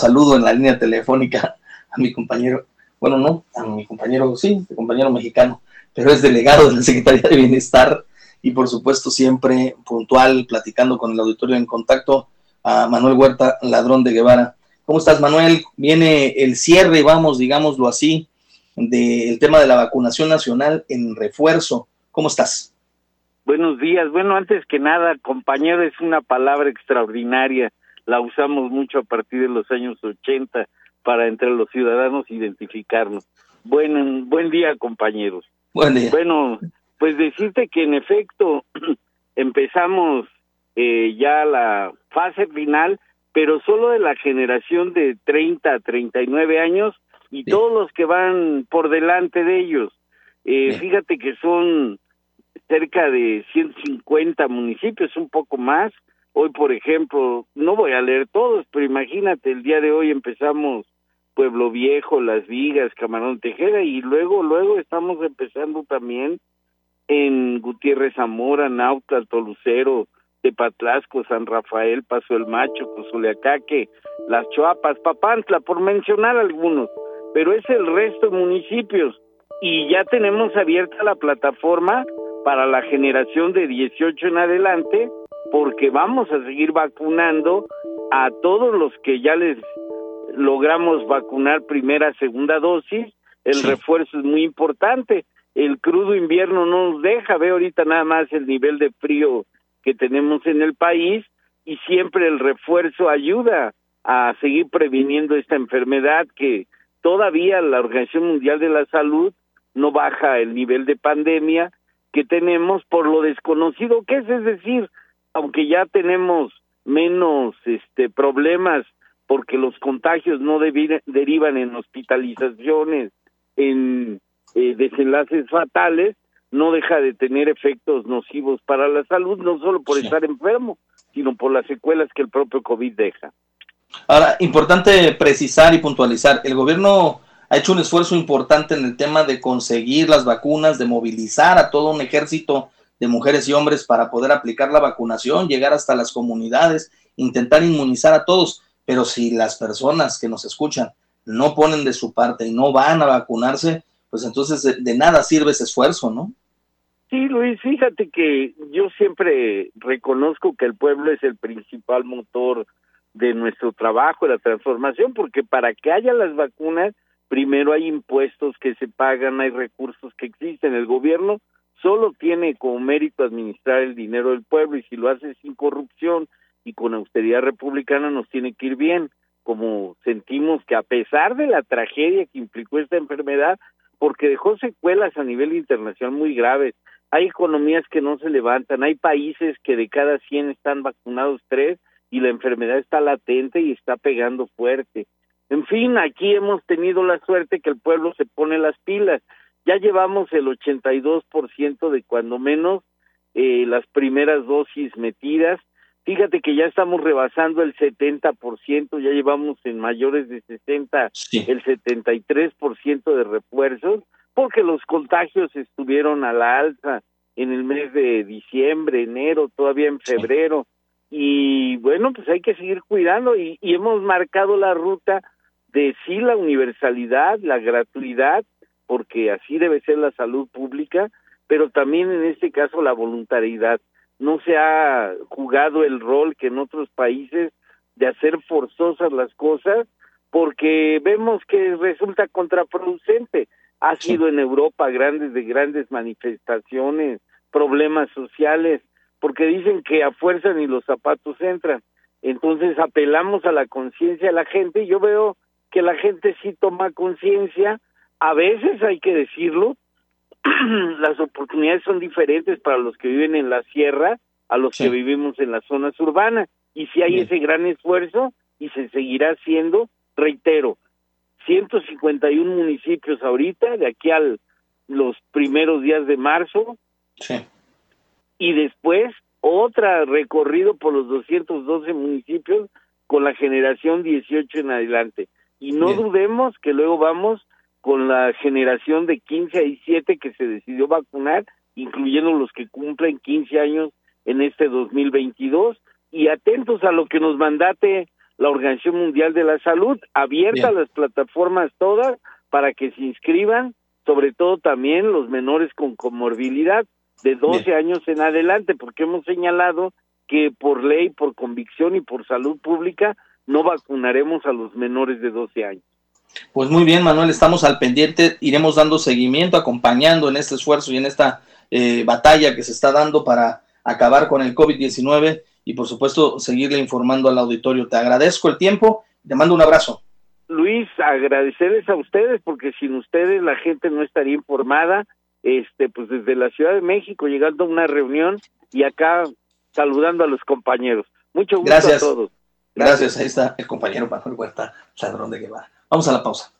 saludo en la línea telefónica a mi compañero, bueno, no, a mi compañero, sí, mi compañero mexicano, pero es delegado de la Secretaría de Bienestar y por supuesto siempre puntual, platicando con el auditorio en contacto, a Manuel Huerta, ladrón de Guevara. ¿Cómo estás, Manuel? Viene el cierre, vamos, digámoslo así, del tema de la vacunación nacional en refuerzo. ¿Cómo estás? Buenos días. Bueno, antes que nada, compañero, es una palabra extraordinaria. La usamos mucho a partir de los años 80 para entre los ciudadanos identificarnos. Buen, buen día, compañeros. Buen día. Bueno, pues decirte que en efecto empezamos eh, ya la fase final, pero solo de la generación de 30 a 39 años y todos los que van por delante de ellos. Eh, fíjate que son cerca de 150 municipios, un poco más. Hoy, por ejemplo, no voy a leer todos, pero imagínate, el día de hoy empezamos Pueblo Viejo, Las Vigas, Camarón Tejera y luego, luego estamos empezando también en Gutiérrez Zamora, Nauta, Tolucero, Tepatlasco, San Rafael, Paso el Macho, Cozuleacaque, Las Choapas, Papantla, por mencionar algunos, pero es el resto de municipios. Y ya tenemos abierta la plataforma para la generación de 18 en adelante porque vamos a seguir vacunando a todos los que ya les logramos vacunar primera, segunda dosis, el refuerzo es muy importante. El crudo invierno no nos deja, ve ahorita nada más el nivel de frío que tenemos en el país y siempre el refuerzo ayuda a seguir previniendo esta enfermedad que todavía la Organización Mundial de la Salud no baja el nivel de pandemia que tenemos por lo desconocido que es, es decir, aunque ya tenemos menos este problemas porque los contagios no derivan en hospitalizaciones, en eh, desenlaces fatales, no deja de tener efectos nocivos para la salud, no solo por estar enfermo, sino por las secuelas que el propio COVID deja. Ahora, importante precisar y puntualizar, el gobierno ha hecho un esfuerzo importante en el tema de conseguir las vacunas, de movilizar a todo un ejército de mujeres y hombres para poder aplicar la vacunación, llegar hasta las comunidades, intentar inmunizar a todos. Pero si las personas que nos escuchan no ponen de su parte y no van a vacunarse, pues entonces de, nada sirve ese esfuerzo, ¿no? Sí, Luis, fíjate que yo siempre reconozco que el pueblo es el principal motor de nuestro trabajo, de la transformación, porque para que haya las vacunas, primero hay impuestos que se pagan, hay recursos que existen. El gobierno solo tiene como mérito administrar el dinero del pueblo y si lo hace sin corrupción y con austeridad republicana nos tiene que ir bien. Como sentimos que a pesar de la tragedia que implicó esta enfermedad, porque dejó secuelas a nivel internacional muy graves. Hay economías que no se levantan, hay países que de cada 100 están vacunados tres y la enfermedad está latente y está pegando fuerte. En fin, aquí hemos tenido la suerte que el pueblo se pone las pilas. Ya llevamos el 82% de cuando menos eh, las primeras dosis metidas. Fíjate que ya estamos rebasando el 70%, ya llevamos en mayores de 60 el 73% de refuerzos, porque los contagios estuvieron a la alza en el mes de diciembre, enero, todavía en febrero. Y bueno, pues hay que seguir cuidando y, y hemos marcado la ruta de sí la universalidad, la gratuidad, porque así debe ser la salud pública, pero también en este caso la voluntariedad no se ha jugado el rol que en otros países de hacer forzosas las cosas porque vemos que resulta contraproducente. Ha sido en Europa grandes de grandes manifestaciones, problemas sociales, porque dicen que a fuerza ni los zapatos entran. Entonces apelamos a la conciencia de la gente y yo veo que la gente sí toma conciencia, a veces hay que decirlo, las oportunidades son diferentes para los que viven en la sierra a los que vivimos en las zonas urbanas. Y si hay ese gran esfuerzo y se seguirá haciendo, reitero, 151 municipios ahorita, de aquí a los primeros días de marzo. Y después otra recorrido por los 212 municipios con la generación 18 en adelante. Y no dudemos que luego vamos con la generación de 15 a 17 que se decidió vacunar, incluyendo los que cumplen 15 años en este 2022 y atentos a lo que nos mandate la Organización Mundial de la Salud, abierta las plataformas todas para que se inscriban, sobre todo también los menores con comorbilidad de 12 años en adelante, porque hemos señalado que por ley, por convicción y por salud pública no vacunaremos a los menores de 12 años. Pues muy bien, Manuel, estamos al pendiente, iremos dando seguimiento, acompañando en este esfuerzo y en esta eh, batalla que se está dando para acabar con el COVID-19 y por supuesto seguirle informando al auditorio. Te agradezco el tiempo, te mando un abrazo. Luis, agradecerles a ustedes porque sin ustedes la gente no estaría informada. Este, pues desde la Ciudad de México llegando a una reunión y acá saludando a los compañeros. Mucho gusto Gracias. a todos. Gracias. Gracias. Ahí está el compañero Manuel Huerta, ladrón de Guevara. Vamos a la pausa.